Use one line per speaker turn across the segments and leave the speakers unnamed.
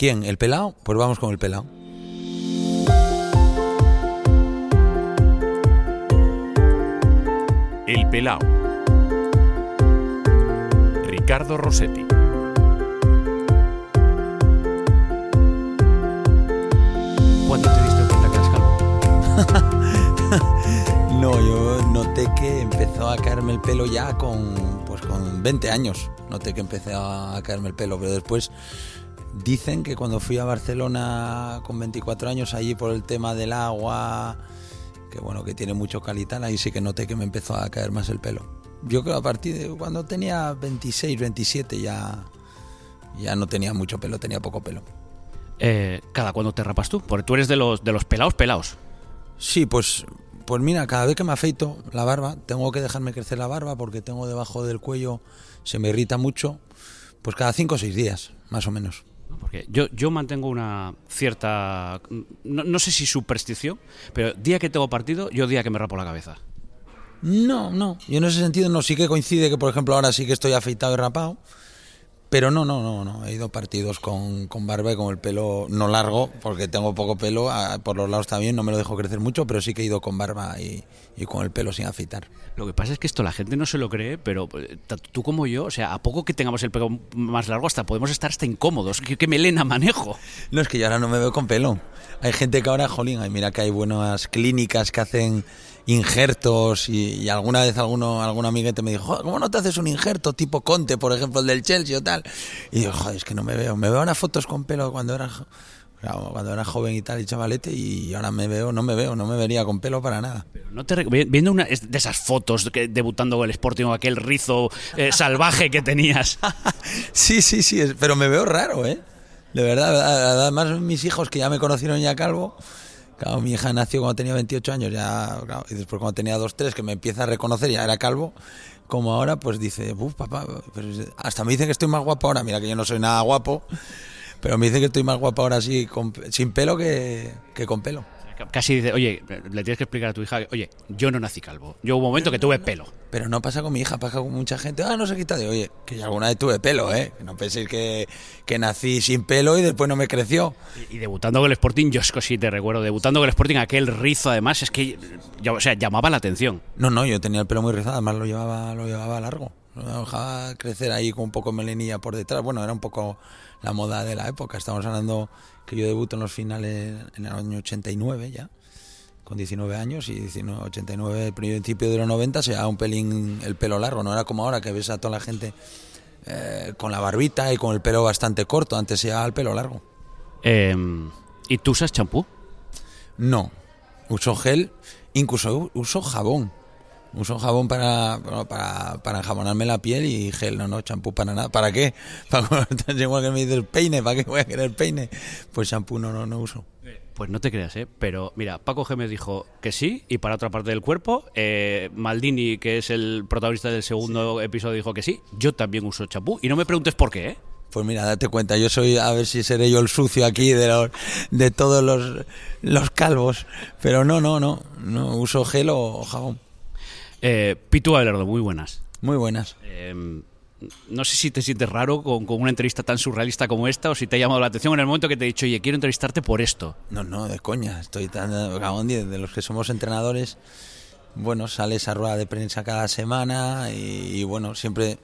¿Quién? ¿El pelado? Pues vamos con el pelado.
El Pelao. Ricardo Rossetti.
¿Cuándo te diste cuenta que eras calvo?
No, yo noté que empezó a caerme el pelo ya con, pues con 20 años. Noté que empecé a caerme el pelo, pero después dicen que cuando fui a Barcelona con 24 años, allí por el tema del agua, que bueno, que tiene mucho calital, ahí sí que noté que me empezó a caer más el pelo. Yo creo a partir de cuando tenía 26, 27 ya, ya no tenía mucho pelo, tenía poco pelo.
Eh, ¿Cada cuándo te rapas tú? Porque tú eres de los, de los pelados pelados.
Sí, pues, pues mira, cada vez que me afeito la barba, tengo que dejarme crecer la barba porque tengo debajo del cuello, se me irrita mucho, pues cada cinco o seis días, más o menos.
Porque yo, yo mantengo una cierta, no, no sé si superstición, pero día que tengo partido, yo día que me rapo la cabeza.
No, no, yo en ese sentido no, sí que coincide que por ejemplo ahora sí que estoy afeitado y rapado, pero no, no, no, no, he ido partidos con, con barba y con el pelo no largo, porque tengo poco pelo, por los lados también, no me lo dejo crecer mucho, pero sí que he ido con barba y, y con el pelo sin afeitar.
Lo que pasa es que esto la gente no se lo cree, pero eh, tanto tú como yo, o sea, a poco que tengamos el pelo más largo, hasta podemos estar hasta incómodos. ¿Qué, qué melena manejo?
No, es que yo ahora no me veo con pelo. Hay gente que ahora, jolín, ay, mira que hay buenas clínicas que hacen injertos y, y alguna vez alguno, algún amiguete me dijo, "Joder, ¿cómo no te haces un injerto tipo Conte, por ejemplo, el del Chelsea o tal? Y digo, joder, es que no me veo. Me veo unas fotos con pelo cuando era, cuando era joven y tal, y chavalete, y ahora me veo, no me veo, no me vería con pelo para nada.
Pero no te viendo una de esas fotos que, debutando con el Sporting o aquel rizo eh, salvaje que tenías.
Sí, sí, sí, pero me veo raro, ¿eh? De verdad, además mis hijos que ya me conocieron ya calvo, claro, mi hija nació cuando tenía 28 años, ya, y después cuando tenía 2, 3, que me empieza a reconocer, ya era calvo, como ahora, pues dice, uff, papá, pero es- hasta me dicen que estoy más guapo ahora, mira que yo no soy nada guapo, pero me dicen que estoy más guapo ahora sí, con- sin pelo que con pelo.
Casi dice, oye, le tienes que explicar a tu hija, oye, yo no nací calvo. Yo hubo un momento que tuve pelo.
Pero no pasa con mi hija, pasa con mucha gente. Ah, no se quita de, oye, que yo alguna vez tuve pelo, ¿eh? Que no penséis que, que nací sin pelo y después no me creció.
Y, y debutando con el Sporting, yo es que sí te recuerdo, debutando con el Sporting, aquel rizo además, es que, ya- o sea, llamaba la atención.
No, no, yo tenía el pelo muy rizado, además lo llevaba, lo llevaba largo. Lo dejaba crecer ahí con un poco de melenilla por detrás. Bueno, era un poco la moda de la época. Estamos hablando que yo debuto en los finales en el año 89 ya, con 19 años, y 19, 89, el principio de los 90 se llevaba un pelín el pelo largo. No era como ahora que ves a toda la gente eh, con la barbita y con el pelo bastante corto. Antes se llevaba el pelo largo.
Eh, ¿Y tú usas champú?
No, uso gel, incluso uso jabón. Uso jabón para, para, para enjabonarme la piel y gel, no, no, champú para nada. ¿Para qué? Para igual que me dices peine, ¿para qué voy a querer peine? Pues champú no, no, no uso.
Pues no te creas, ¿eh? Pero mira, Paco G me dijo que sí, y para otra parte del cuerpo, eh, Maldini, que es el protagonista del segundo episodio, dijo que sí. Yo también uso champú, y no me preguntes por qué, ¿eh?
Pues mira, date cuenta, yo soy, a ver si seré yo el sucio aquí de, los, de todos los, los calvos. Pero no, no, no, no, uso gel o jabón.
Eh, Pitu Abelardo, muy buenas.
Muy buenas.
Eh, no sé si te sientes raro con, con una entrevista tan surrealista como esta o si te ha llamado la atención en el momento que te he dicho, oye, quiero entrevistarte por esto.
No, no, de coña. Estoy tan. Gabón, de los que somos entrenadores, bueno, sale esa rueda de prensa cada semana y, y, bueno, siempre.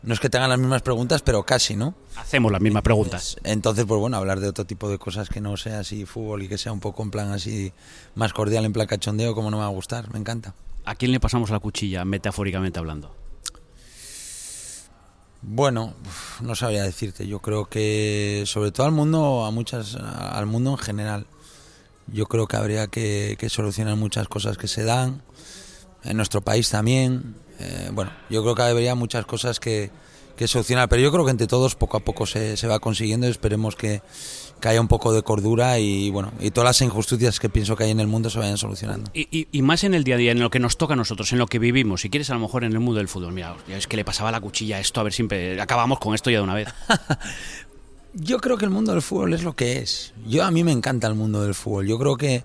No es que tengan las mismas preguntas, pero casi, ¿no?
Hacemos las mismas preguntas.
Entonces, pues bueno, hablar de otro tipo de cosas que no sea así fútbol y que sea un poco en plan así más cordial, en plan cachondeo, como no me va a gustar, me encanta.
¿A quién le pasamos la cuchilla, metafóricamente hablando?
Bueno, no sabría decirte. Yo creo que, sobre todo al mundo, a muchas, al mundo en general, yo creo que habría que, que solucionar muchas cosas que se dan en nuestro país también. Eh, bueno, yo creo que habría muchas cosas que, que solucionar, pero yo creo que entre todos poco a poco se, se va consiguiendo y esperemos que, que haya un poco de cordura y bueno y todas las injusticias que pienso que hay en el mundo se vayan solucionando.
Y, y- y más en el día a día, en lo que nos toca a nosotros, en lo que vivimos. Si quieres, a lo mejor en el mundo del fútbol. Mira, es que le pasaba la cuchilla a esto, a ver siempre. Acabamos con esto ya de una vez.
Yo creo que el mundo del fútbol es lo que es. Yo a mí me encanta el mundo del fútbol. Yo creo que,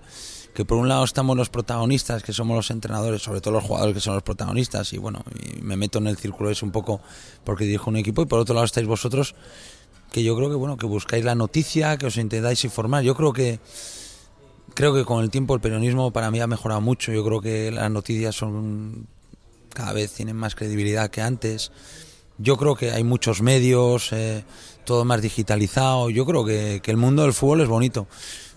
que por un lado estamos los protagonistas, que somos los entrenadores, sobre todo los jugadores que son los protagonistas, y bueno, y me meto en el círculo es un poco porque dirijo un equipo, y por otro lado estáis vosotros, que yo creo que bueno que buscáis la noticia, que os intentáis informar. Yo creo que creo que con el tiempo el periodismo para mí ha mejorado mucho. Yo creo que las noticias son cada vez tienen más credibilidad que antes. Yo creo que hay muchos medios, eh, todo más digitalizado. Yo creo que, que el mundo del fútbol es bonito.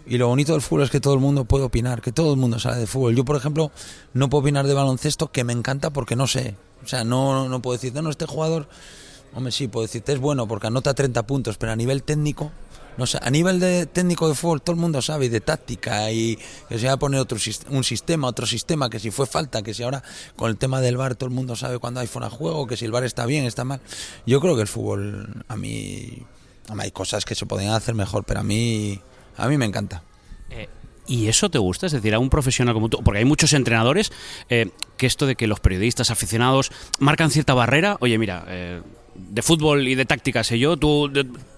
Y lo bonito del fútbol es que todo el mundo puede opinar, que todo el mundo sabe de fútbol. Yo, por ejemplo, no puedo opinar de baloncesto, que me encanta porque no sé. O sea, no, no puedo decir, no, este jugador, hombre, sí, puedo decirte, es bueno porque anota 30 puntos, pero a nivel técnico, no sé, a nivel de técnico de fútbol todo el mundo sabe, y de táctica, y que se va a poner otro, un sistema, otro sistema, que si fue falta, que si ahora con el tema del bar todo el mundo sabe cuándo hay fuera de juego, que si el bar está bien, está mal. Yo creo que el fútbol, a mí, a mí hay cosas que se podrían hacer mejor, pero a mí a mí me encanta.
Eh, ¿Y eso te gusta? Es decir, a un profesional como tú, porque hay muchos entrenadores eh, que esto de que los periodistas aficionados marcan cierta barrera, oye, mira, eh, de fútbol y de táctica sé yo, tú,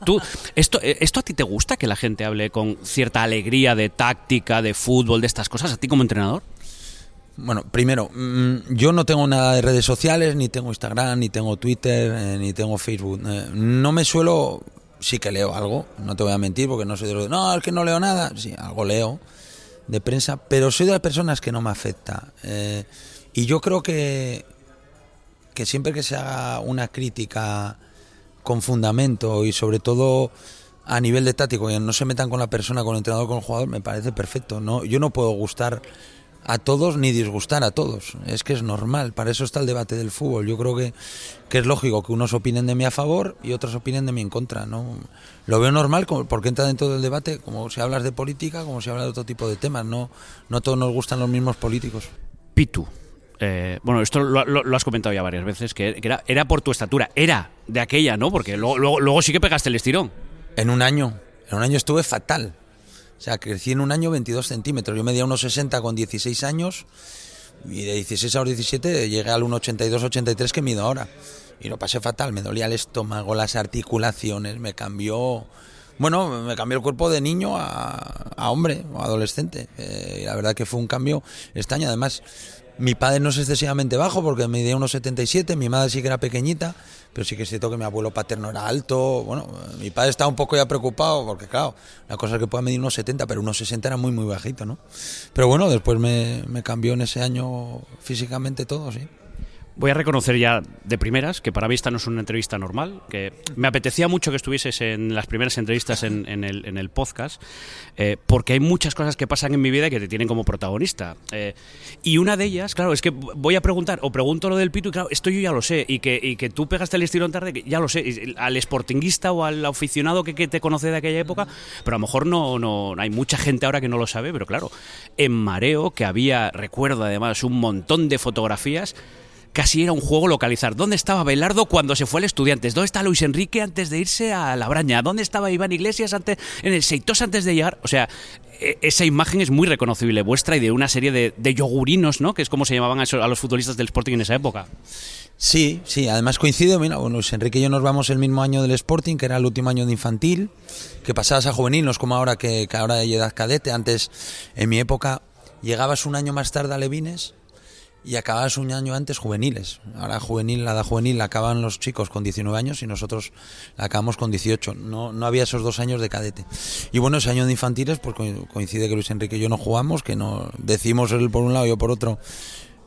tú esto, eh, ¿esto a ti te gusta que la gente hable con cierta alegría de táctica, de fútbol, de estas cosas, a ti como entrenador?
Bueno, primero, mm, yo no tengo nada de redes sociales, ni tengo Instagram, ni tengo Twitter, eh, ni tengo Facebook. Eh, no me suelo, sí que leo algo, no te voy a mentir, porque no soy de los no, es que no leo nada, sí, algo leo de prensa, pero soy de las personas que no me afecta. Y yo creo que, que siempre que se haga una crítica con fundamento y sobre todo a nivel de táctico, que no se metan con la persona, con el entrenador, con el jugador, me parece perfecto. No, yo no puedo gustar a todos ni disgustar a todos. Es que es normal, para eso está el debate del fútbol. Yo creo que, que es lógico que unos opinen de mí a favor y otros opinen de mí en contra. ¿no? Lo veo normal porque entra dentro del debate, como si hablas de política, como si hablas de otro tipo de temas. No, no todos nos gustan los mismos políticos.
Pitu. Eh, bueno, esto lo, lo- lo has comentado ya varias veces, que, era, era por tu estatura, era de aquella, ¿no? Porque luego, luego, luego sí que pegaste el estirón.
En un año, en un año estuve fatal. O sea, crecí en un año 22 centímetros. Yo medía unos 60 con 16 años y de 16 a los 17 llegué al 1,82, 83 que mido ahora. Y lo pasé fatal, me dolía el estómago, las articulaciones, me cambió... Bueno, me cambió el cuerpo de niño a, a hombre o adolescente. Eh, y la verdad que fue un cambio extraño. Además, mi padre no es excesivamente bajo porque medía unos 77, mi madre sí que era pequeñita, pero sí que es cierto que mi abuelo paterno era alto. Bueno, mi padre estaba un poco ya preocupado porque, claro, la cosa es que pueda medir unos 70, pero unos 60 era muy, muy bajito, ¿no? Pero bueno, después me, me cambió en ese año físicamente todo, sí.
Voy a reconocer ya de primeras que para mí esta no es una entrevista normal, que me apetecía mucho que estuvieses en las primeras entrevistas en, en el, en el podcast, eh, porque hay muchas cosas que pasan en mi vida que te tienen como protagonista. Eh, y una de ellas, claro, es que voy a preguntar, o pregunto lo del Pitu, y claro, esto yo ya lo sé, y que, y que tú pegaste el estirón tarde, que ya lo sé, y al sportinguista o al aficionado que, que te conoce de aquella época, pero a lo mejor no, no hay mucha gente ahora que no lo sabe, pero claro, en Mareo, que había, recuerdo además, un montón de fotografías, casi era un juego localizar. ¿Dónde estaba Belardo cuando se fue al Estudiantes? ¿Dónde está Luis Enrique antes de irse a La Braña? ¿Dónde estaba Iván Iglesias antes, en el Seitos antes de llegar? O sea, e- esa imagen es muy reconocible vuestra y de una serie de, yogurinos, ¿no? Que es como se llamaban a los futbolistas del Sporting en esa época.
Sí, sí, además coincide, mira, bueno, Luis Enrique y yo nos vamos el mismo año del Sporting, que era el último año de infantil, que pasabas a juvenil, no es como ahora que, que ahora hay edad cadete, antes, en mi época, llegabas un año más tarde a Levines y acababas un año antes juveniles. Ahora juvenil, la edad juvenil la acaban los chicos con 19 años y nosotros la acabamos con 18. No, no había esos dos años de cadete. Y bueno, ese año de infantiles, pues co- coincide que Luis Enrique y yo no jugamos, que no decimos él por un lado y yo por otro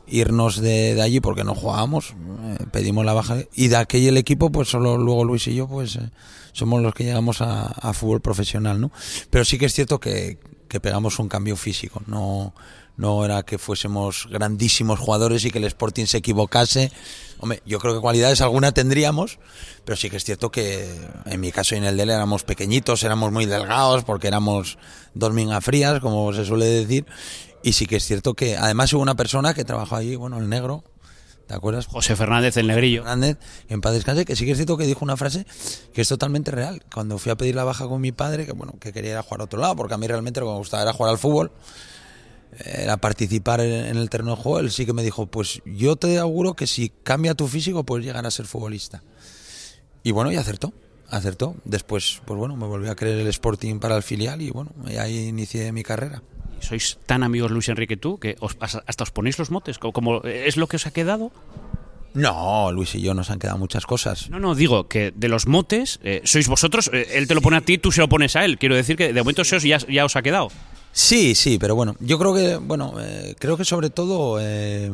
irnos de, de allí porque no jugábamos, eh, pedimos la baja y de aquel equipo pues solo luego Luis y yo pues eh, somos los que llegamos a, a fútbol profesional, ¿no? Pero sí que es cierto que, que pegamos un cambio físico, no no era que fuésemos grandísimos jugadores y que el Sporting se equivocase. Hombre, yo creo que cualidades alguna tendríamos, pero sí que es cierto que en mi caso y en el de él éramos pequeñitos, éramos muy delgados porque éramos dos mingas frías, como se suele decir. Y sí que es cierto que además hubo una persona que trabajó allí, bueno, el negro, ¿te acuerdas?
José Fernández, el negrillo.
Fernández, en paz descanse, que sí que es cierto que dijo una frase que es totalmente real. Cuando fui a pedir la baja con mi padre, que bueno, que quería ir a jugar a otro lado, porque a mí realmente lo que me gustaba era jugar al fútbol, era participar en, el terreno de juego, él sí que me dijo, pues yo te auguro que si cambia tu físico puedes llegar a ser futbolista. Y bueno, y acertó, acertó. Después, pues bueno, me volví a creer el Sporting para el filial y bueno, y ahí inicié mi carrera.
Sois tan amigos Luis Enrique tú que os- hasta os ponéis los motes, como, es lo que os ha quedado.
No, Luis y yo nos han quedado muchas cosas.
No, no, digo que de los motes, eh, sois vosotros, eh, él te lo pone a ti, tú se lo pones a él. Quiero decir que de momento eso ya, ya os ha quedado.
Sí, sí, pero bueno, yo creo que, bueno, eh, creo que sobre todo eh,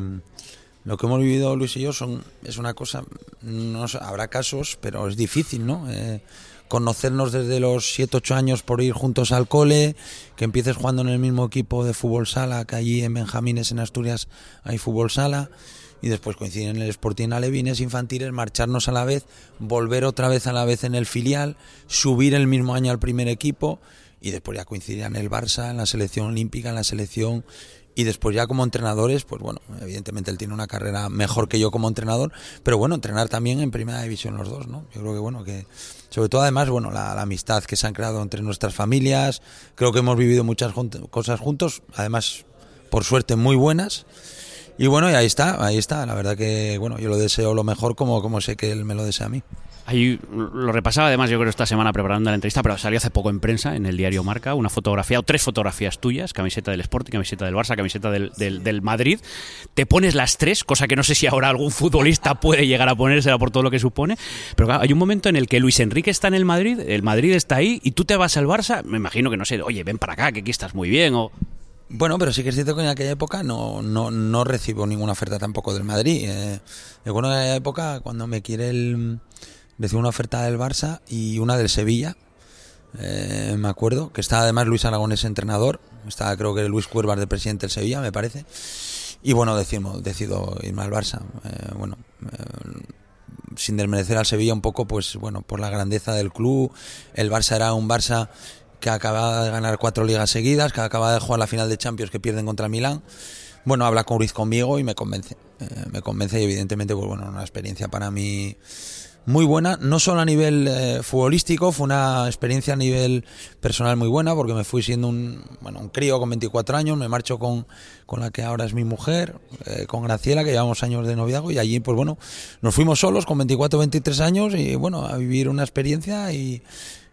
lo que hemos vivido Luis y yo son, es una cosa, no sé, habrá casos, pero es difícil, ¿no? Eh, conocernos desde los 7, 8 años por ir juntos al cole, que empieces jugando en el mismo equipo de fútbol sala, que allí en Benjamines, en Asturias, hay fútbol sala, y después coincidir en el Sporting Alevines infantiles, marcharnos a la vez, volver otra vez a la vez en el filial, subir el mismo año al primer equipo, y después ya coincidir en el Barça, en la selección olímpica, en la selección y después ya como entrenadores, pues bueno, evidentemente él tiene una carrera mejor que yo como entrenador, pero bueno, entrenar también en primera división los dos, ¿no? Yo creo que bueno, que sobre todo además, bueno, la, amistad que se han creado entre nuestras familias, creo que hemos vivido muchas cosas juntos, además, por suerte, muy buenas. Y bueno, y ahí está, ahí está. La verdad que, bueno, yo lo deseo lo mejor como, como sé que él me lo desea a mí.
Ahí lo repasaba además yo creo esta semana preparando la entrevista, pero salió hace poco en prensa, en el diario Marca, una fotografía o tres fotografías tuyas, camiseta del Sporting, camiseta del Barça, camiseta del, del, del Madrid. Te pones las tres, cosa que no sé si ahora algún futbolista puede llegar a ponérsela por todo lo que supone, pero claro, hay un momento en el que Luis Enrique está en el Madrid, el Madrid está ahí y tú te vas al Barça, me imagino que no sé, oye, ven para acá, que aquí estás muy bien o...
Bueno, pero sí que es cierto que en aquella época no, no, no recibo ninguna oferta tampoco del Madrid. Eh, recuerdo en aquella época cuando me quiere el... Recibo una oferta del Barça y una del Sevilla. Eh, me acuerdo que estaba además Luis Aragonés entrenador. Estaba creo que Luis Cuervas de presidente del Sevilla, me parece. Y bueno, decimos, decido irme al Barça. Eh, bueno, eh, sin desmerecer al Sevilla un poco, pues bueno, por la grandeza del club. El Barça era un Barça que acababa de ganar cuatro ligas seguidas, que acaba de jugar la final de Champions que pierden contra Milán. Bueno, habla con Ruiz conmigo y me convence. Me convence y evidentemente, pues bueno, una experiencia para mí muy buena, no solo a nivel eh, futbolístico, fue una experiencia a nivel personal muy buena, porque me fui siendo un, bueno, un crío con 24 años, me marcho con, con la que ahora es mi mujer, eh, con Graciela, que llevamos años de noviazgo, y allí, pues bueno, nos fuimos solos con 24, 23 años, y bueno, a vivir una experiencia y,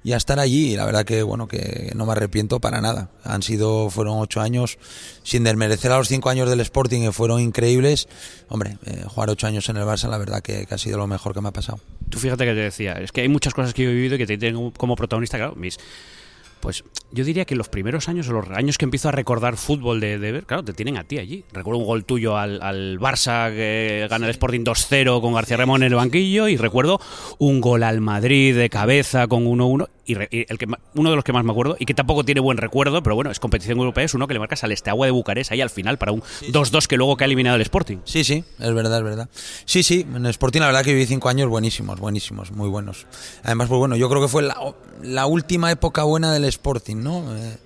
y a estar allí. Y la verdad que bueno que no me arrepiento para nada. Han sido fueron ocho años sin desmerecer a los cinco años del Sporting que fueron increíbles. Hombre, eh, jugar ocho años en el Barça la verdad que, ha sido lo mejor que me ha pasado.
Tú fíjate que te decía, es que hay muchas cosas que yo he vivido y que te tienen como protagonista, claro, mis pues yo diría que los primeros años o los años que empiezo a recordar fútbol de, de, ver, claro, te tienen a ti allí. Recuerdo un gol tuyo al, al Barça que gana el Sporting 2-0 con García Ramón en el banquillo y recuerdo un gol al Madrid de cabeza con 1-1 y, re, y, el que uno de los que más me acuerdo y que tampoco tiene buen recuerdo, pero bueno, es competición europea, es uno que le marcas al Esteagua de Bucarest ahí al final para un 2-2 sí. que luego que ha eliminado el Sporting.
Sí, sí, es verdad, es verdad. Sí, sí, en el Sporting la verdad que viví cinco años buenísimos, buenísimos, muy buenos. Además, pues bueno, yo creo que fue la, la última época buena del Sporting, ¿no?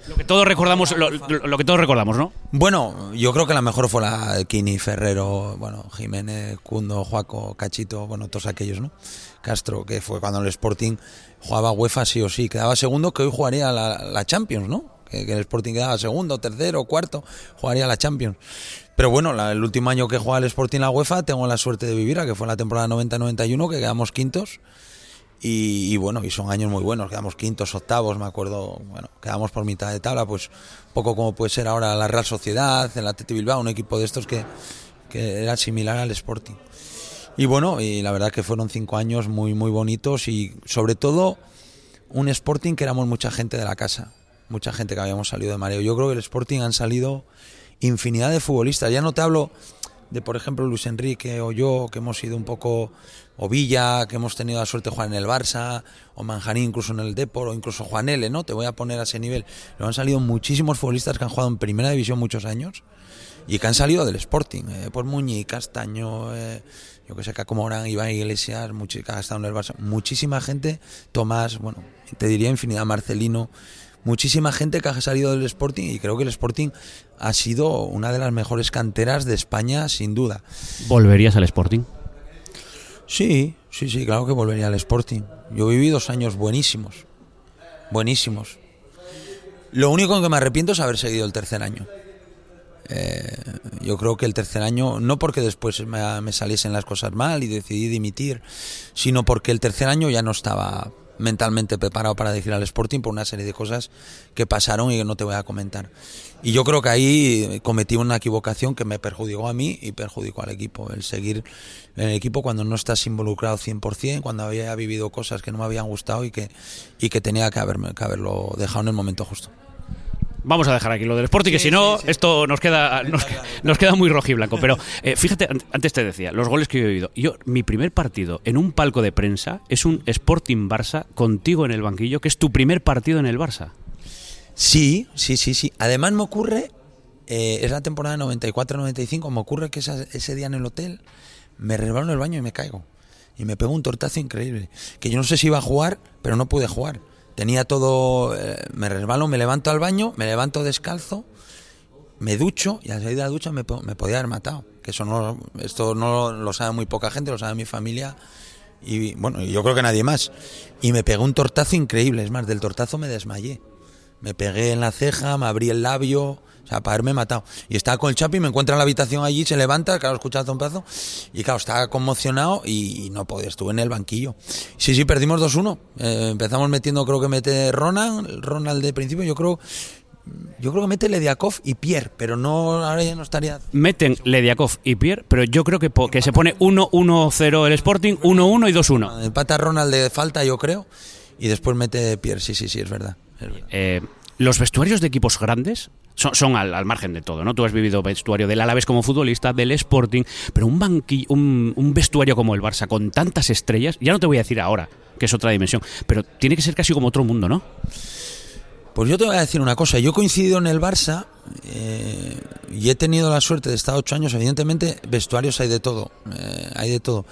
Lo que todos recordamos, lo, lo, que todos recordamos, ¿no?
Bueno, yo creo que la mejor fue la de Kini, Ferrero, bueno, Jiménez, Cundo, Juaco, Cachito, bueno, todos aquellos, ¿no? Castro, que fue cuando el Sporting jugaba UEFA sí o sí, quedaba segundo, que hoy jugaría la, la Champions, ¿no? Que, que, el Sporting quedaba segundo, tercero, cuarto, jugaría la Champions. Pero bueno, la, el último año que juega el Sporting la UEFA tengo la suerte de vivir, que fue la temporada 90-91, que quedamos quintos. Y, bueno, y son años muy buenos, quedamos quintos, octavos, me acuerdo, bueno, quedamos por mitad de tabla, pues poco como puede ser ahora la Real Sociedad, el Atleti Bilbao, un equipo de estos que, que era similar al Sporting. Y bueno, y la verdad que fueron cinco años muy, muy bonitos y sobre todo un Sporting que éramos mucha gente de la casa, mucha gente que habíamos salido de mareo. Yo creo que el Sporting han salido infinidad de futbolistas. Ya no te hablo de, por ejemplo, Luis Enrique o yo, que hemos sido un poco, o Villa, que hemos tenido la suerte de jugar en el Barça, o Manjarín incluso en el Depor, o incluso Juan L, ¿no? Te voy a poner a ese nivel. Pero han salido muchísimos futbolistas que han jugado en primera división muchos años y que han salido del Sporting. Eh, por Muñiz, Castaño, eh, yo que sé, Caco Morán, Iván Iglesias, que ha estado en el Barça. Muchísima gente, Tomás, bueno, te diría infinidad, Marcelino muchísima gente que ha salido del Sporting y creo que el Sporting ha sido una de las mejores canteras de España sin duda.
¿Volverías al Sporting?
Sí, sí, sí, claro que volvería al Sporting. Yo viví dos años buenísimos, buenísimos. Lo único en que me arrepiento es haber seguido el tercer año. Eh, yo creo que el tercer año, no porque después me, me, saliesen las cosas mal y decidí dimitir, sino porque el tercer año ya no estaba mentalmente preparado para dirigir al Sporting por una serie de cosas que pasaron y que no te voy a comentar. Y yo creo que ahí cometí una equivocación que me perjudicó a mí y perjudicó al equipo. El seguir en el equipo cuando no estás involucrado 100%, cuando había vivido cosas que no me habían gustado y que, y que tenía que, haberme, que haberlo dejado en el momento justo.
Vamos a dejar aquí lo del Sporting, que si no, esto nos queda, nos, queda muy rojiblanco. Pero eh, fíjate, antes te decía, los goles que yo he oído. Yo, mi primer partido en un palco de prensa es un Sporting Barça contigo en el banquillo, que es tu primer partido en el Barça.
Sí, sí, sí, sí. Además me ocurre, eh, es la temporada 94-95, me ocurre que ese día en el hotel me resbalo en el baño y me caigo. Y me pego un tortazo increíble. Que yo no sé si iba a jugar, pero no pude jugar tenía todo, eh, me resbalo, me levanto al baño, me levanto descalzo, me ducho y al salir de la ducha me, podía haber matado. Que eso no, esto no lo sabe muy poca gente, lo sabe mi familia y bueno, yo creo que nadie más. Y me pegó un tortazo increíble, es más, del tortazo me desmayé. Me pegué en la ceja, me abrí el labio, sea, para haberme matado. Y estaba con el Chapi, me encuentra en la habitación allí, se levanta, claro, escucha un pedazo, y claro, estaba conmocionado y, no podía, estuve en el banquillo. Sí, sí, perdimos 2-1. Eh, empezamos metiendo, creo que mete Ronald, Ronald de principio, yo creo yo creo que mete Lediakov y Pierre, pero no ahora ya no estaría.
Meten Lediakov y Pierre, pero yo creo que, que se pone 1-1-0 el Sporting, 1-1 y 2-1.
Empata Ronald de falta, yo creo, y después mete Pierre, sí, sí, sí, es verdad.
Eh, los vestuarios de equipos grandes son, al, margen de todo, ¿no? Tú has vivido vestuario del Alavés como futbolista, del Sporting, pero un, un, un vestuario como el Barça con tantas estrellas, ya no te voy a decir ahora, que es otra dimensión, pero tiene que ser casi como otro mundo, ¿no?
Pues yo te voy a decir una cosa, yo he coincidido en el Barça eh, y he tenido la suerte de estar ocho años, evidentemente vestuarios hay de todo, eh, hay de todo,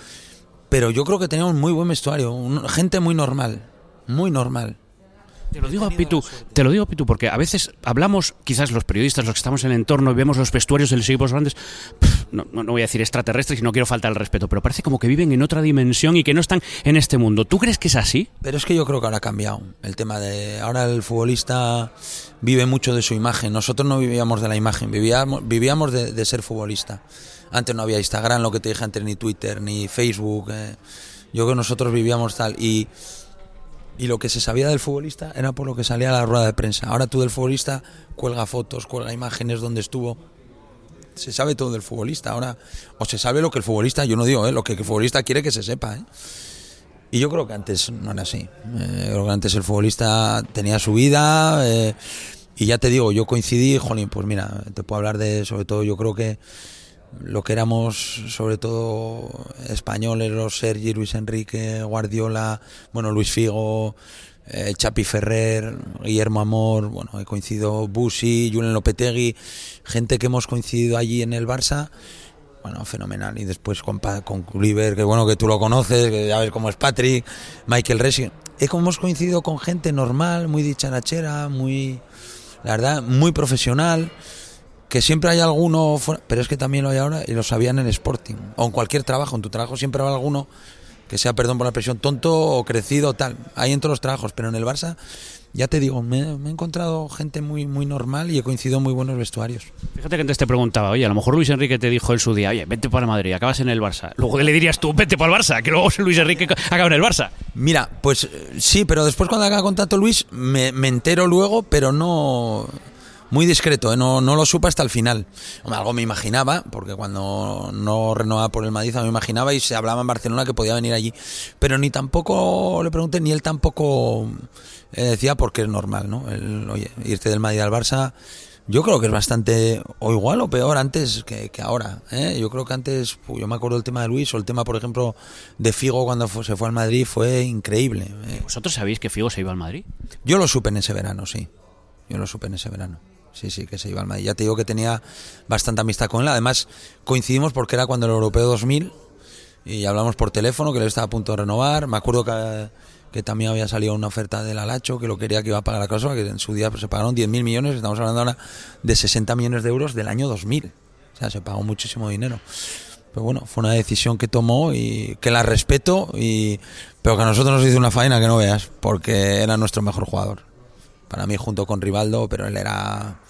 pero yo creo que teníamos muy buen vestuario, gente muy normal, muy normal.
Te lo digo Pitu, te lo digo Pitu, porque a veces hablamos, quizás los periodistas, los que estamos en el entorno vemos los vestuarios de los equipos grandes, no, no, voy a decir extraterrestres y no quiero faltar el respeto, pero parece como que viven en otra dimensión y que no están en este mundo. ¿Tú crees que es así?
Pero es que yo creo que ahora ha cambiado el tema de ahora el futbolista vive mucho de su imagen. Nosotros no vivíamos de la imagen, vivíamos, vivíamos de, ser futbolista. Antes no había Instagram, lo que te dije antes, ni Twitter, ni Facebook. Eh. Yo creo que nosotros vivíamos tal y y lo que se sabía del futbolista era por lo que salía a la rueda de prensa. Ahora tú del futbolista cuelga fotos, cuelga imágenes donde estuvo. Se sabe todo del futbolista. Ahora, o se sabe lo que el futbolista, yo no digo, ¿eh? lo que el futbolista quiere que se sepa. ¿eh? Y yo creo que antes no era así. Eh, creo que antes el futbolista tenía su vida. Eh, y ya te digo, yo coincidí, jolín, pues mira, te puedo hablar de, sobre todo, yo creo que lo que éramos sobre todo españoles, los Sergi, Luis Enrique, Guardiola, bueno, Luis Figo, eh, Chapi Ferrer, Guillermo Amor, bueno, he coincidido Busi, Julen Lopetegui, gente que hemos coincidido allí en el Barça, bueno, fenomenal. Y después con, con Kluivert, que bueno, que tú lo conoces, que ya ves cómo es Patrick, Michael Resi. Hemos coincidido con gente normal, muy dicharachera, muy, la verdad, muy profesional que siempre hay alguno, pero es que también lo hay ahora y lo sabían en Sporting, o en cualquier trabajo, en tu trabajo siempre hay alguno que sea, perdón por la expresión, tonto o crecido, tal, hay en todos los trabajos, pero en el Barça, ya te digo, me, he encontrado gente muy, muy normal y he coincidido muy buenos vestuarios.
Fíjate que antes te preguntaba, oye, a lo mejor Luis Enrique te dijo en su día, oye, vete para Madrid, acabas en el Barça. Luego le dirías tú, vete para el Barça, que luego Luis Enrique acaba en el Barça.
Mira, pues eh, sí, pero después cuando haga contacto Luis, me, me entero luego, pero no muy discreto, ¿eh? no, no lo supe hasta el final. algo me imaginaba, porque cuando no renovaba por el Madrid, me imaginaba y se hablaba en Barcelona que podía venir allí. Pero ni tampoco le pregunté, ni él tampoco eh, decía porque es normal, ¿no? oye, irte del Madrid al Barça, yo creo que es bastante, o igual o peor antes que, ahora. ¿eh? Yo creo que antes, yo me acuerdo del tema de Luis, o el tema, por ejemplo, de Figo cuando se fue al Madrid, fue increíble.
¿Vosotros sabéis que Figo se iba al Madrid?
Yo lo supe en ese verano, sí. Yo lo supe en ese verano. Sí, sí, que se iba al Madrid. Ya te digo que tenía bastante amistad con él. Además, coincidimos porque era cuando el Europeo 2000 y hablamos por teléfono, que él estaba a punto de renovar. Me acuerdo que, también había salido una oferta del Alacho, que lo quería que iba a pagar la cosa, que en su día se pagaron 10.000 millones. Estamos hablando ahora de 60 millones de euros del año 2000. O sea, se pagó muchísimo dinero. Pero bueno, fue una decisión que tomó y que la respeto, y, pero que a nosotros nos hizo una faena que no veas, porque era nuestro mejor jugador para mí junto con Rivaldo, pero él era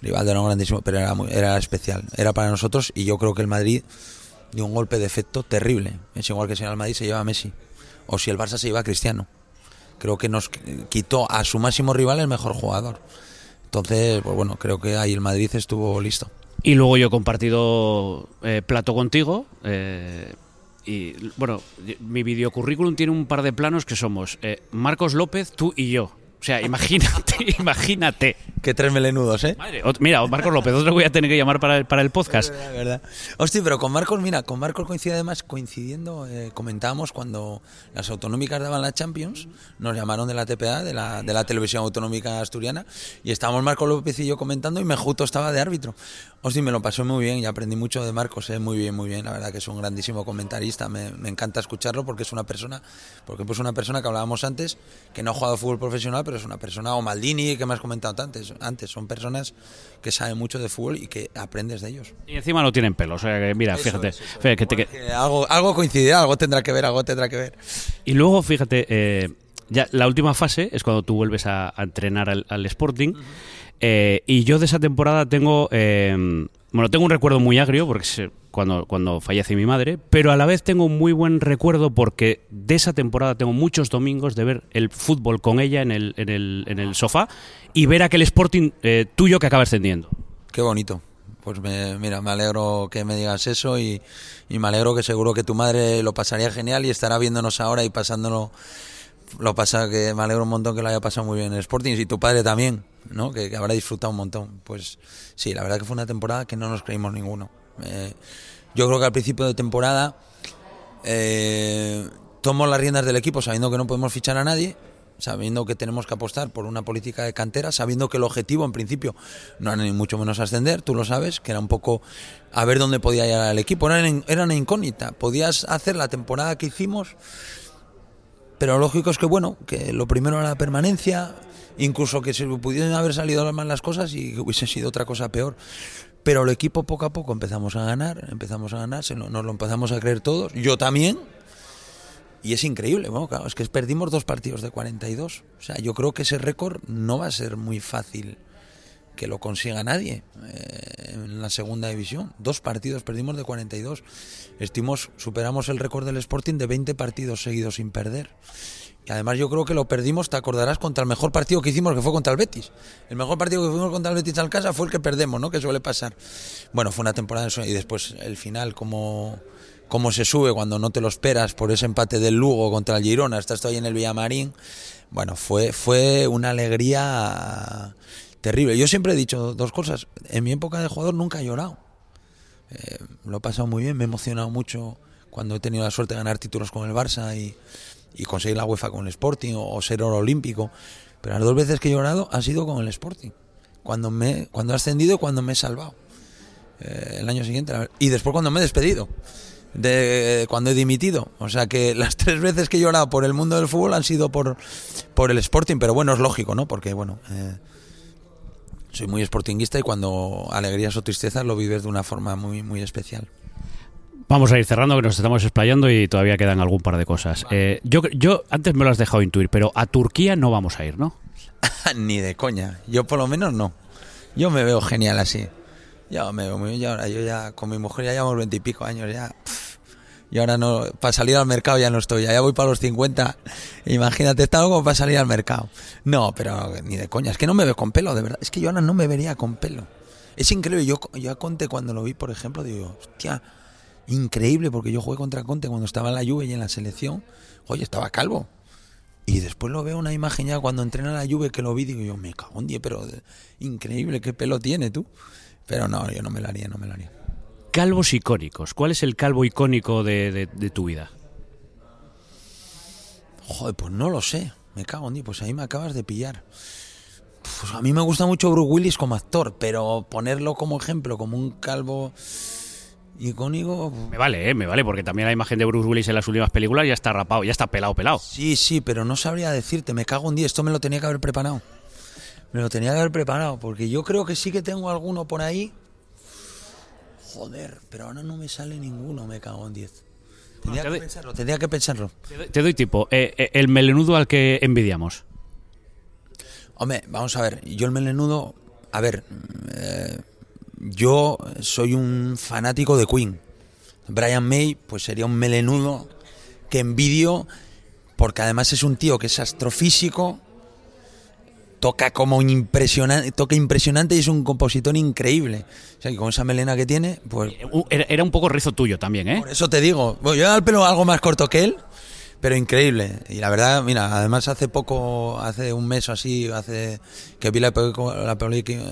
Rivaldo era un grandísimo, pero era era especial, era para nosotros y yo creo que el Madrid dio un golpe de efecto terrible. Es igual que si el Madrid se lleva a Messi o si el Barça se lleva a Cristiano. creo que nos quitó a su máximo rival el mejor jugador. Entonces, pues bueno, creo que ahí el Madrid estuvo listo.
Y luego yo he compartido eh, plato contigo. eh, y bueno, mi videocurrículum tiene un par de planos que somos eh, Marcos López, tú y yo. O sea, imagínate, imagínate.
Que tres melenudos, ¿eh?
Madre, mira, Marcos López, otro voy a tener que llamar para el, para el podcast.
La verdad. Hostia, pero con Marcos, mira, con Marcos coincide además, coincidiendo, eh, comentábamos cuando las autonómicas daban la Champions, nos llamaron de la TPA, de la, de la televisión autonómica asturiana, y estábamos Marcos López y yo comentando y me justo estaba de árbitro. Hostia, me lo pasó muy bien y aprendí mucho de Marcos, eh, muy bien, muy bien, la verdad que es un grandísimo comentarista, me, me encanta escucharlo porque es una persona, porque pues una persona que hablábamos antes, que no ha jugado fútbol profesional, pero es una persona, o Maldini, que me has comentado antes, antes son personas que saben mucho de fútbol y que aprendes de ellos.
Y encima no tienen pelo, o sea que mira,
Eso
fíjate.
es, eso
fíjate que te-
Bueno, que algo, algo coincidirá, algo tendrá que ver, algo tendrá que ver.
Y luego, fíjate, eh, ya la última fase es cuando tú vuelves a, a entrenar al, al Sporting. eh, y yo de esa temporada tengo. eh, bueno, tengo un recuerdo muy agrio porque es eh, cuando, cuando fallece mi madre, pero a la vez tengo un muy buen recuerdo porque de esa temporada tengo muchos domingos de ver el fútbol con ella en el, en el, en el sofá y ver aquel Sporting eh, tuyo que acaba ascendiendo.
Qué bonito. Pues me, mira, me alegro que me digas eso y, y me alegro que seguro que tu madre lo pasaría genial y estará viéndonos ahora y pasándolo. Lo pasa que me alegro un montón que lo haya pasado muy bien en el Sporting y tu padre también, ¿no? Que, habrá disfrutado un montón. Pues sí, la verdad que fue una temporada que no nos creímos ninguno. Eh, yo creo que al principio de temporada eh, tomo las riendas del equipo sabiendo que no podemos fichar a nadie, sabiendo que tenemos que apostar por una política de cantera, sabiendo que el objetivo en principio no era ni mucho menos ascender, tú lo sabes, que era un poco a ver dónde podía llegar el equipo, era una incógnita, podías hacer la temporada que hicimos, pero lo lógico es que bueno, que lo primero era la permanencia, incluso que se pudieran haber salido mal las cosas y que hubiese sido otra cosa peor. Pero el equipo poco a poco empezamos a ganar, empezamos a ganar, nos lo empezamos a creer todos, yo también, y es increíble, bueno, claro, es que perdimos dos partidos de 42. O sea, yo creo que ese récord no va a ser muy fácil que lo consiga nadie eh, en la segunda división. Dos partidos perdimos de 42. Estimos, superamos el récord del Sporting de 20 partidos seguidos sin perder. Y además yo creo que lo perdimos, te acordarás, contra el mejor partido que hicimos, que fue contra el Betis. El mejor partido que fuimos contra el Betis al casa fue el que perdemos, ¿no? Que suele pasar. Bueno, fue una temporada de. Y después el final, como cómo se sube cuando no te lo esperas por ese empate del Lugo contra el Girona, estás ahí en el Villamarín. Bueno, fue, fue una alegría terrible. Yo siempre he dicho dos cosas. En mi época de jugador nunca he llorado. Eh, lo he pasado muy bien, me he emocionado mucho cuando he tenido la suerte de ganar títulos con el Barça y, conseguir la UEFA con el Sporting o, ser oro olímpico. Pero las dos veces que he llorado ha sido con el Sporting. Cuando, me, cuando he ascendido y cuando me he salvado. Eh, el año siguiente. Y después cuando me he despedido. De cuando he dimitido. O sea que las tres veces que he llorado por el mundo del fútbol han sido por, por el Sporting. Pero bueno, es lógico, ¿no? Porque bueno, eh, soy muy sportinguista y cuando alegrías o tristezas lo vives de una forma muy, muy especial.
Vamos a ir cerrando, que nos estamos explayando y todavía quedan algún par de cosas. Eh, yo, yo antes me lo has dejado intuir, pero a Turquía no vamos a ir, ¿no?
Ni de coña. Yo por lo menos no. Yo me veo genial así. Yo me veo muy bien. yo ya con mi mujer ya llevamos veintipico años ya. pff, y ahora no, para salir al mercado ya no estoy. Ya, voy para los 50. Imagínate, está algo para salir al mercado. No, pero ni de coña. Es que no me veo con pelo, de verdad. Es que yo ahora no me vería con pelo. Es increíble. Yo, yo a Conte cuando lo vi, por ejemplo, digo, hostia, increíble, porque yo jugué contra Conte cuando estaba en la Juve y en la selección. Oye, estaba calvo. Y después lo veo una imagen ya cuando entrena la Juve que lo vi, digo yo, me cago en diez, pero increíble, qué pelo tiene tú. Pero no, yo no me lo haría, no me lo haría.
Calvos icónicos. ¿Cuál es el calvo icónico de, de- de tu vida?
Joder, pues no lo sé. Me cago en diez, pues ahí me acabas de pillar. Pues a mí me gusta mucho Bruce Willis como actor, pero ponerlo como ejemplo, como un calvo icónico,
Me vale, ¿eh? me vale, porque también la imagen de Bruce Willis en las últimas películas ya está rapado, ya está pelado, pelado.
Sí, sí, pero no sabría decirte, me cago en 10, esto me lo tenía que haber preparado. Me lo tenía que haber preparado, porque yo creo que sí que tengo alguno por ahí. Joder, pero ahora no me sale ninguno, me cago en 10. Tendría
te
que
doy-
pensarlo, tendría que pensarlo.
Te doy- Te doy tipo, eh, eh, el melenudo al que envidiamos.
Hombre, vamos a ver, yo el melenudo, a ver, eh, yo soy un fanático de Queen. Brian May, pues sería un melenudo que envidio porque además es un tío que es astrofísico, toca como un impresionante, toca impresionante y es un compositor increíble. O sea, que con esa melena que tiene, pues
Uh, Era, era un poco rizo tuyo también, ¿eh?
por eso te digo, bueno, yo el pelo algo más corto que él, pero increíble. Y la verdad, mira, además hace poco, hace un mes o así, hace que vi la, la,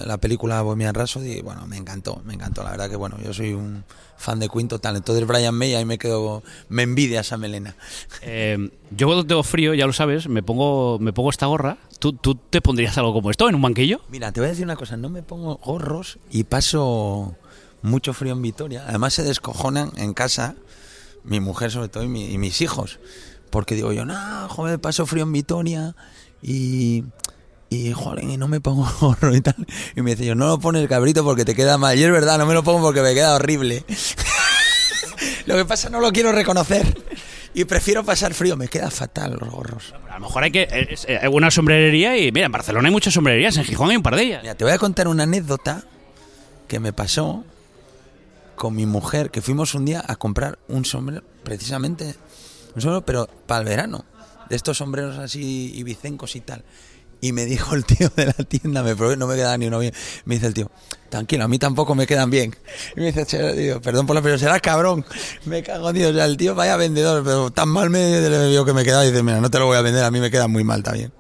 la película Bohemian Rhapsody, y bueno, me encantó, me encantó. La verdad que bueno, yo soy un fan de Queen total. Entonces Brian May ahí me quedo, me envidia esa melena.
Eh, yo cuando tengo frío, ya lo sabes, me pongo, me pongo esta gorra. ¿Tú, ¿Tú te pondrías algo como esto en un banquillo?
Mira, te voy a decir una cosa, no me pongo gorros y paso mucho frío en Vitoria. Además se descojonan en casa, mi mujer sobre todo y, mi- y mis hijos. Porque digo yo, no, joder, paso frío en Vitoria y, y joder, y no me pongo gorro y tal. Y me dice yo, no lo pones cabrito porque te queda mal. Y es verdad, no me lo pongo porque me queda horrible. lo que pasa no lo quiero reconocer. Y prefiero pasar frío, me queda fatal los gorros.
A lo mejor hay que eh, es, eh, una sombrerería y mira, en Barcelona hay muchas sombrererías, en Gijón hay un par de ellas.
Mira, te voy a contar una anécdota que me pasó con mi mujer, que fuimos un día a comprar un sombrero, precisamente, un pero para el verano, de estos sombreros así ibicencos y tal. Y me dijo el tío de la tienda, me probé, no me quedaba ni uno bien. Me dice el tío, tranquilo, a mí tampoco me quedan bien. Y me dice, "Che, tío, perdón por la pero serás cabrón. Me cago Dios, o sea, el tío vaya vendedor, pero tan mal me vio que me quedaba. Y dice, mira, no te lo voy a vender, a mí me quedan muy mal también.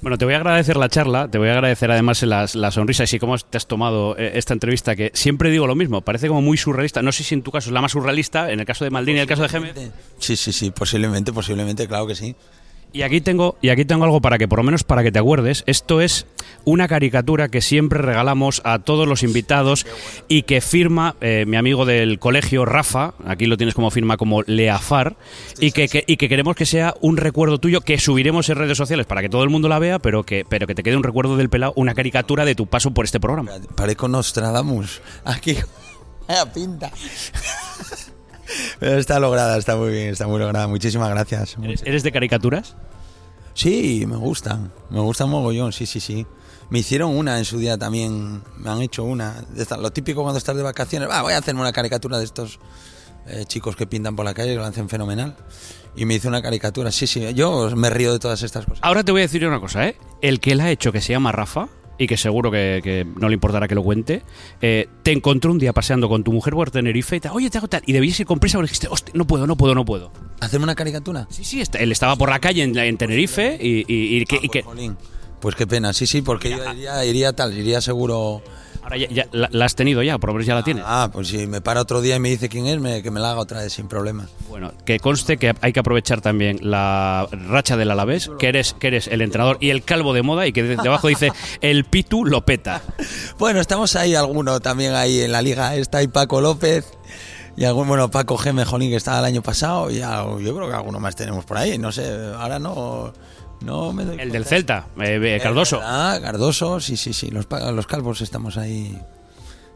Bueno, te voy a agradecer la charla, te voy a agradecer además las, las sonrisas y cómo te has tomado eh, esta entrevista, que siempre digo lo mismo, parece como muy surrealista. No sé si en tu caso es la más surrealista, en el caso de Maldini y el caso de Gémez.
Sí, sí, sí, posiblemente, posiblemente, claro que sí.
Y aquí tengo y aquí tengo algo para que por lo menos para que te acuerdes. Esto es una caricatura que siempre regalamos a todos los invitados y que firma eh, mi amigo del colegio Rafa. Aquí lo tienes como firma como Leafar y que, que- y que queremos que sea un recuerdo tuyo que subiremos en redes sociales para que todo el mundo la vea, pero que pero que te quede un recuerdo del pelado, una caricatura de tu paso por este programa.
Parezco Nostradamus. Aquí. Vaya pinta. Pero está lograda, está muy bien, está muy lograda. Muchísimas gracias.
¿Eres, eres de caricaturas?
Sí, me gustan. Me gustan mogollón, sí, sí, sí. Me hicieron una en su día también. Me han hecho una. Lo típico cuando estás de vacaciones. Va, voy a hacerme una caricatura de estos eh, chicos que pintan por la calle, que lo hacen fenomenal. Y me hice una caricatura. Sí, sí. Yo me río de todas estas cosas.
Ahora te voy a decir una cosa, ¿eh? El que la ha hecho, que se llama Rafa, y que seguro que, que no le importará que lo cuente, eh, te encontró un día paseando con tu mujer por Tenerife y te oye, te hago tal, y debías ir con prisa porque dijiste, hostia, no puedo, no puedo, no puedo.
¿Hacerme una caricatura?
Sí, sí, él estaba por la calle en, en Tenerife y, y- y que,
Jolín. Pues qué pena, sí, sí, porque yo iría, iría tal, iría seguro.
Ahora ya, ya la, la has tenido ya, por lo menos ya la tienes.
Ah, pues si me para otro día y me dice quién es, me- que me la haga otra vez sin problema.
Bueno, que conste que hay que aprovechar también la racha del Alavés, que eres, que eres el entrenador y el calvo de moda y que de- debajo dice el Pitu lo peta.
Bueno, estamos ahí alguno también ahí en la liga. Está ahí Paco López y algún, bueno, Paco G. Jolín que estaba el año pasado. Y yo creo que alguno más tenemos por ahí. No sé, ahora no, no me doy
El
cuenta.
del Celta, eh, eh, Cardoso.
Ah, Cardoso, sí, sí, sí. Los, calvos estamos ahí.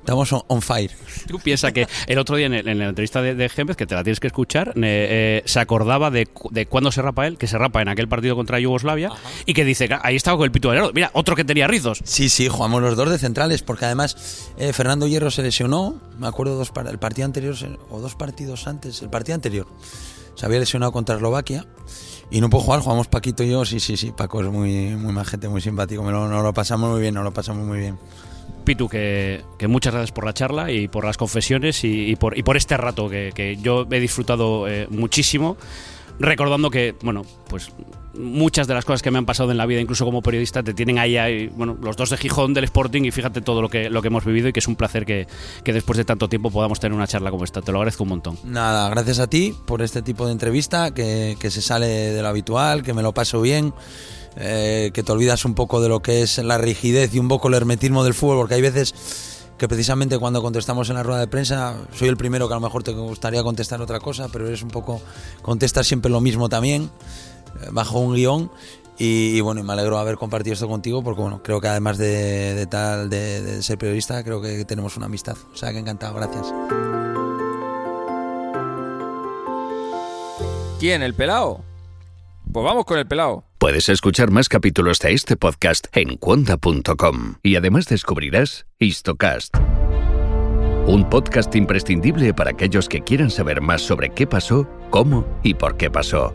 Estamos on, on fire.
Tú piensas que el otro día en, el- en la entrevista de, de Gémez, que te la tienes que escuchar, eh, eh, se acordaba de, de cuándo se rapa él, que se rapa en aquel partido contra Yugoslavia, y que dice, ahí estaba con el pito de. Mira, otro que tenía rizos.
Sí, sí, jugamos los dos de centrales, porque además eh, Fernando Hierro se lesionó, me acuerdo dos par- el partido anterior, o dos partidos antes, el partido anterior, se había lesionado contra Eslovaquia y no puedo jugar, jugamos Paquito y yo, sí, sí, sí, Paco es muy, muy majete, muy simpático, nos lo pasamos muy bien, nos lo pasamos muy bien.
Pitu, que, muchas gracias por la charla y por las confesiones y, y por, y por este rato que, que yo he disfrutado eh, muchísimo. Recordando que, bueno, pues muchas de las cosas que me han pasado en la vida, incluso como periodista, te tienen ahí, bueno, los dos de Gijón del Sporting y fíjate todo lo que, lo que hemos vivido y que es un placer que, que después de tanto tiempo podamos tener una charla como esta. Te lo agradezco un montón.
Nada, gracias a ti por este tipo de entrevista, que, que se sale de lo habitual, que me lo paso bien, eh, que te olvidas un poco de lo que es la rigidez y un poco el hermetismo del fútbol, porque hay veces que precisamente cuando contestamos en la rueda de prensa, soy el primero que a lo mejor te gustaría contestar otra cosa, pero eres un poco, contestas siempre lo mismo también, bajo un guion. Y, y bueno, y me alegro haber compartido esto contigo porque bueno, creo que además de, de tal, de, de ser periodista, creo que tenemos una amistad. O sea que encantado, gracias.
¿Quién? ¿El pelao? Pues vamos con el pelao.
Puedes escuchar más capítulos de este podcast en cuonda.com y además descubrirás Histocast, un podcast imprescindible para aquellos que quieran saber más sobre qué pasó, cómo y por qué pasó.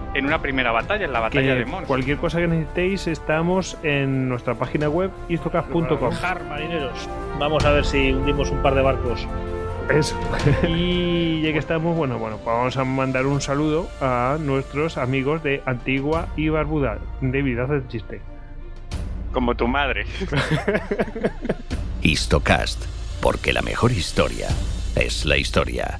en una primera batalla, en la batalla
Que
de Mons.
cualquier cosa que necesitéis, estamos en nuestra página web histocast.com.
Bajar, marineros. Vamos a ver si hundimos un par de barcos.
Eso. y ya que estamos, bueno, bueno, pues vamos a mandar un saludo a nuestros amigos de Antigua y Barbuda. David, haz el chiste.
Como tu madre.
Histocast, porque la mejor historia es la historia.